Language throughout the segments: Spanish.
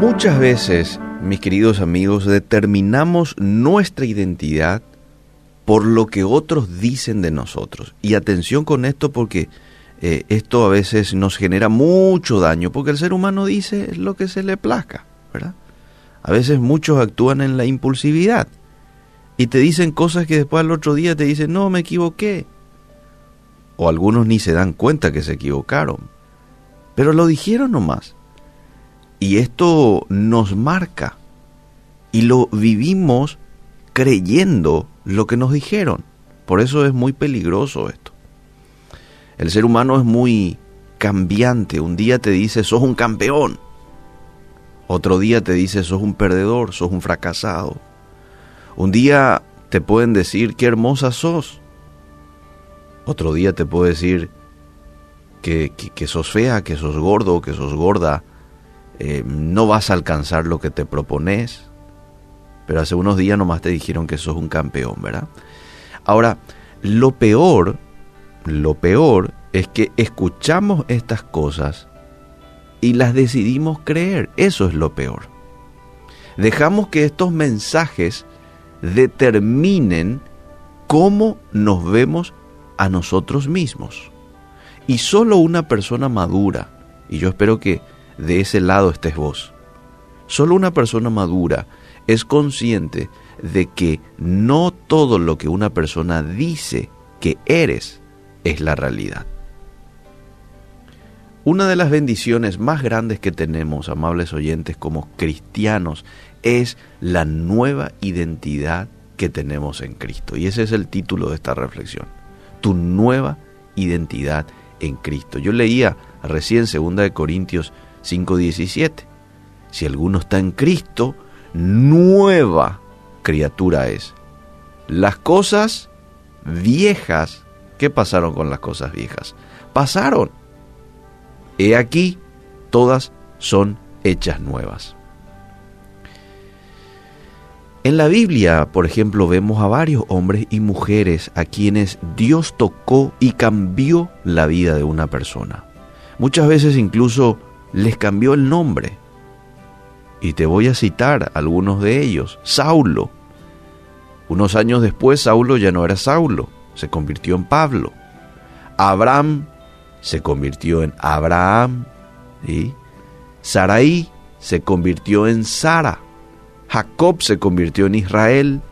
Muchas veces, mis queridos amigos, determinamos nuestra identidad por lo que otros dicen de nosotros. Y atención con esto porque eh, esto a veces nos genera mucho daño, porque el ser humano dice lo que se le plazca, ¿verdad? A veces muchos actúan en la impulsividad y te dicen cosas que después al otro día te dicen, no, me equivoqué. O algunos ni se dan cuenta que se equivocaron, pero lo dijeron nomás. Y esto nos marca y lo vivimos creyendo lo que nos dijeron. Por eso es muy peligroso esto. El ser humano es muy cambiante. Un día te dice, sos un campeón. Otro día te dice, sos un perdedor, sos un fracasado. Un día te pueden decir, qué hermosa sos. Otro día te puede decir que, que, sos fea, que sos gordo, que sos gorda. Eh, no vas a alcanzar lo que te propones pero hace unos días nomás te dijeron que sos un campeón, ¿verdad? Ahora, lo peor, lo peor es que escuchamos estas cosas y las decidimos creer. Eso es lo peor. Dejamos que estos mensajes determinen cómo nos vemos a nosotros mismos. Y solo una persona madura, y yo espero que de ese lado estés vos, solo una persona madura es consciente de que no todo lo que una persona dice que eres es la realidad. Una de las bendiciones más grandes que tenemos, amables oyentes, como cristianos, es la nueva identidad que tenemos en Cristo. Y ese es el título de esta reflexión. Tu nueva identidad en Cristo. Yo leía recién 2 Corintios 5:17. Si alguno está en Cristo, nueva criatura es. Las cosas viejas, ¿qué pasaron con las cosas viejas? Pasaron. He aquí, todas son hechas nuevas. En la Biblia, por ejemplo, vemos a varios hombres y mujeres a quienes Dios tocó y cambió la vida de una persona. Muchas veces incluso les cambió el nombre. Y te voy a citar algunos de ellos. Saulo. Unos años después, Saulo ya no era Saulo, se convirtió en Pablo. Abraham se convirtió en Abraham. ¿sí? Saraí se convirtió en Sara. Jacob se convirtió en Israel.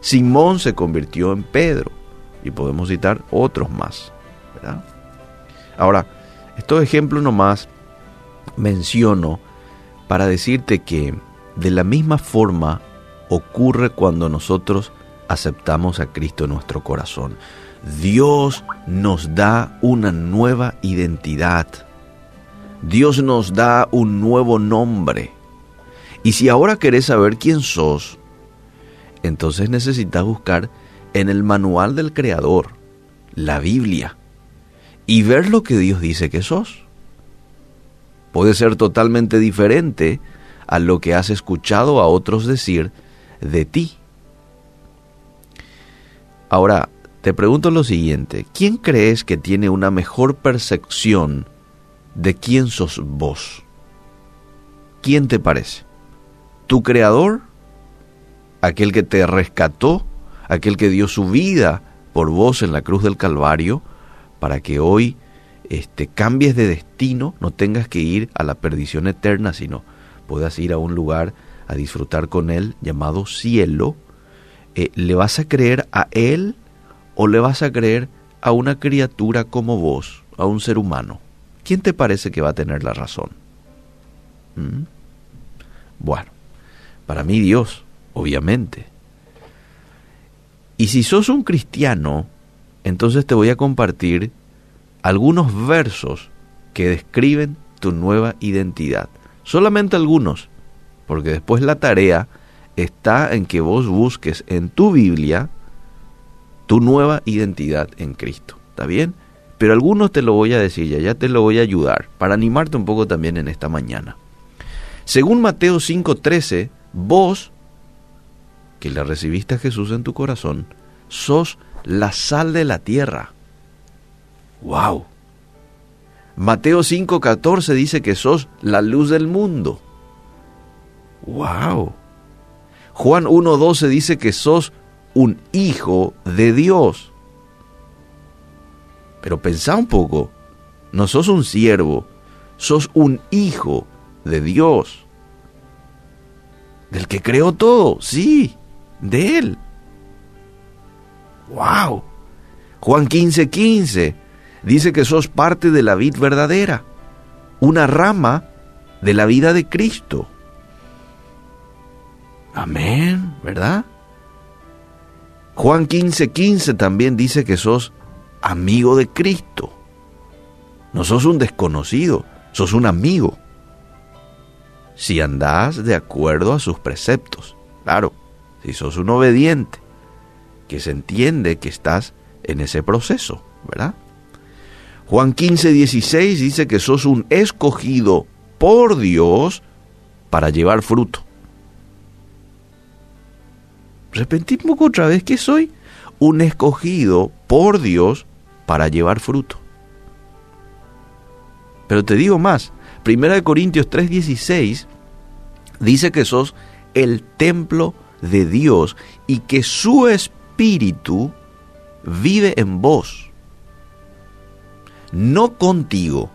Simón se convirtió en Pedro. Y podemos citar otros más. Ahora, estos ejemplos nomás menciono para decirte que de la misma forma ocurre cuando nosotros aceptamos a Cristo en nuestro corazón. Dios nos da una nueva identidad. Dios nos da un nuevo nombre. Y si ahora querés saber quién sos, entonces necesitas buscar en el manual del Creador, la Biblia, y ver lo que Dios dice que sos puede ser totalmente diferente a lo que has escuchado a otros decir de ti. Ahora, te pregunto lo siguiente, ¿quién crees que tiene una mejor percepción de quién sos vos? ¿Quién te parece? ¿Tu creador? ¿Aquel que te rescató? ¿Aquel que dio su vida por vos en la cruz del Calvario para que hoy este, cambies de destino, no tengas que ir a la perdición eterna, sino puedas ir a un lugar a disfrutar con Él llamado cielo, eh, ¿le vas a creer a Él o le vas a creer a una criatura como vos, a un ser humano? ¿Quién te parece que va a tener la razón? ¿Mm? Bueno, para mí Dios, obviamente. Y si sos un cristiano, entonces te voy a compartir algunos versos que describen tu nueva identidad. Solamente algunos, porque después la tarea está en que vos busques en tu Biblia tu nueva identidad en Cristo. ¿Está bien? Pero algunos te lo voy a decir ya, ya te lo voy a ayudar para animarte un poco también en esta mañana. Según Mateo 5:13, vos, que le recibiste a Jesús en tu corazón, sos la sal de la tierra. ¡Wow! Mateo 5:14 dice que sos la luz del mundo. ¡Wow! Juan 1.12 dice que sos un hijo de Dios. Pero pensá un poco, no sos un siervo, sos un hijo de Dios. Del que creó todo, sí, de Él. ¡Wow! Juan 15:15 15 dice que sos parte de la vid verdadera, una rama de la vida de Cristo. Amén, ¿verdad? Juan 15:15 15 también dice que sos amigo de Cristo. No sos un desconocido, sos un amigo. Si andás de acuerdo a sus preceptos, claro, si sos un obediente, que se entiende que estás en ese proceso, ¿verdad? Juan 15, 16 dice que sos un escogido por Dios para llevar fruto. Repetí un poco otra vez que soy un escogido por Dios para llevar fruto. Pero te digo más, Primera de Corintios 3:16 dice que sos el templo de Dios y que su espíritu vive en vos. No contigo,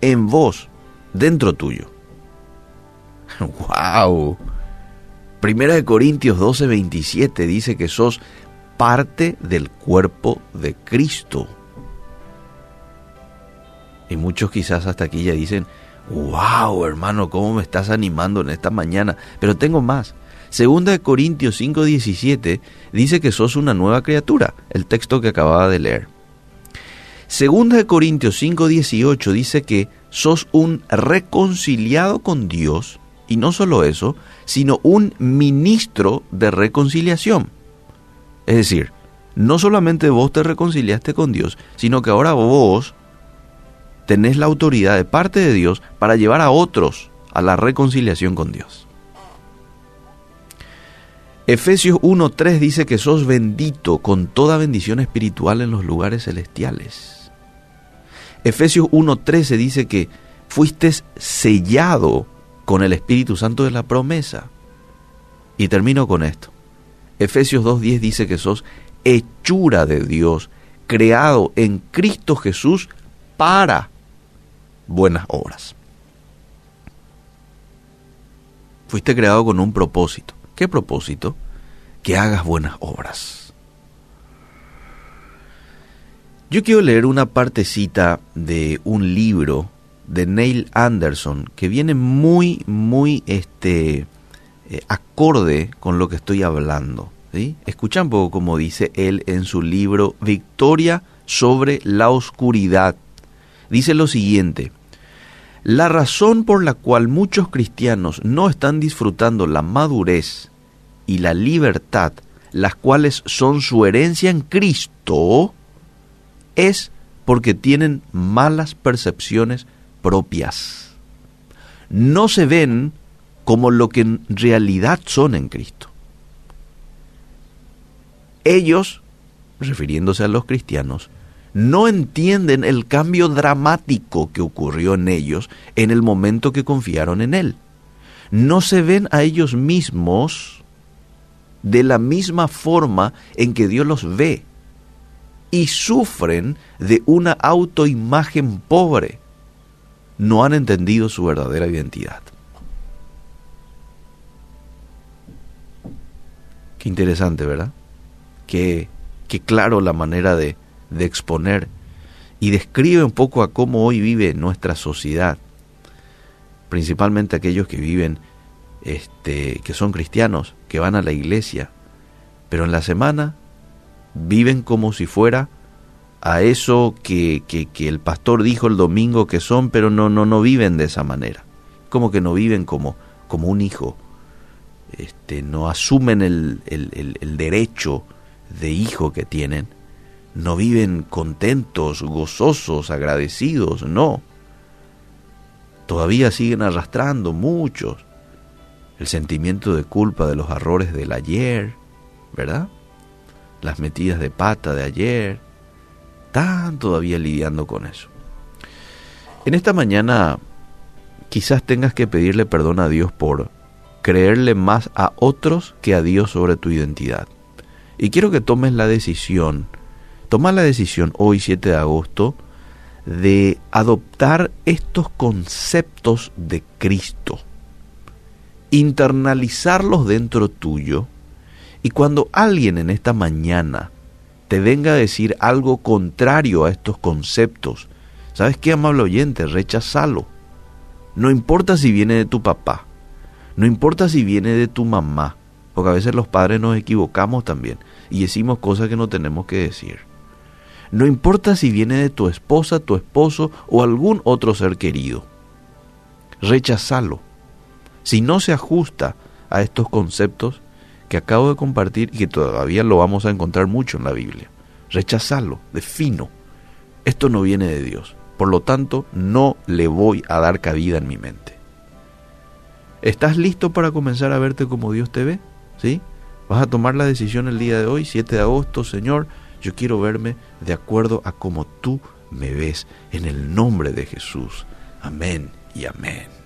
en vos, dentro tuyo. ¡Wow! Primera de Corintios 12:27 dice que sos parte del cuerpo de Cristo. Y muchos quizás hasta aquí ya dicen, wow hermano, ¿cómo me estás animando en esta mañana? Pero tengo más. Segunda de Corintios 5:17 dice que sos una nueva criatura, el texto que acababa de leer. Segunda de Corintios 5:18 dice que sos un reconciliado con Dios, y no solo eso, sino un ministro de reconciliación. Es decir, no solamente vos te reconciliaste con Dios, sino que ahora vos tenés la autoridad de parte de Dios para llevar a otros a la reconciliación con Dios. Efesios 1.3 dice que sos bendito con toda bendición espiritual en los lugares celestiales. Efesios 1.13 dice que fuiste sellado con el Espíritu Santo de la promesa. Y termino con esto. Efesios 2.10 dice que sos hechura de Dios, creado en Cristo Jesús para buenas obras. Fuiste creado con un propósito. ¿Qué propósito? Que hagas buenas obras. Yo quiero leer una partecita de un libro de Neil Anderson que viene muy, muy este, eh, acorde con lo que estoy hablando. Escucha un poco como dice él en su libro Victoria sobre la oscuridad. Dice lo siguiente, la razón por la cual muchos cristianos no están disfrutando la madurez y la libertad, las cuales son su herencia en Cristo, es porque tienen malas percepciones propias. No se ven como lo que en realidad son en Cristo. Ellos, refiriéndose a los cristianos, no entienden el cambio dramático que ocurrió en ellos en el momento que confiaron en Él. No se ven a ellos mismos de la misma forma en que Dios los ve y sufren de una autoimagen pobre. No han entendido su verdadera identidad. Qué interesante, ¿verdad? Qué, qué claro la manera de, de exponer y describe un poco a cómo hoy vive nuestra sociedad, principalmente aquellos que viven, este, que son cristianos, que van a la iglesia, pero en la semana viven como si fuera a eso que, que, que, el pastor dijo el domingo que son, pero no, no, no viven de esa manera. Como que no viven como, como un hijo. Este, no asumen el, el, el derecho de hijo que tienen no viven contentos, gozosos, agradecidos, no. Todavía siguen arrastrando muchos el sentimiento de culpa de los errores del ayer, ¿verdad? Las metidas de pata de ayer. Están todavía lidiando con eso. En esta mañana quizás tengas que pedirle perdón a Dios por creerle más a otros que a Dios sobre tu identidad. Y quiero que tomes la decisión, toma la decisión hoy 7 de agosto, de adoptar estos conceptos de Cristo, internalizarlos dentro tuyo, y cuando alguien en esta mañana te venga a decir algo contrario a estos conceptos, ¿sabes qué, amable oyente? Rechazalo. No importa si viene de tu papá, no importa si viene de tu mamá, porque a veces los padres nos equivocamos también y decimos cosas que no tenemos que decir. No importa si viene de tu esposa, tu esposo o algún otro ser querido. Rechazalo. Si no se ajusta a estos conceptos que acabo de compartir y que todavía lo vamos a encontrar mucho en la Biblia. Rechazalo, defino. Esto no viene de Dios. Por lo tanto, no le voy a dar cabida en mi mente. ¿Estás listo para comenzar a verte como Dios te ve? ¿Sí? Vas a tomar la decisión el día de hoy, 7 de agosto, Señor, yo quiero verme de acuerdo a como tú me ves, en el nombre de Jesús. Amén y amén.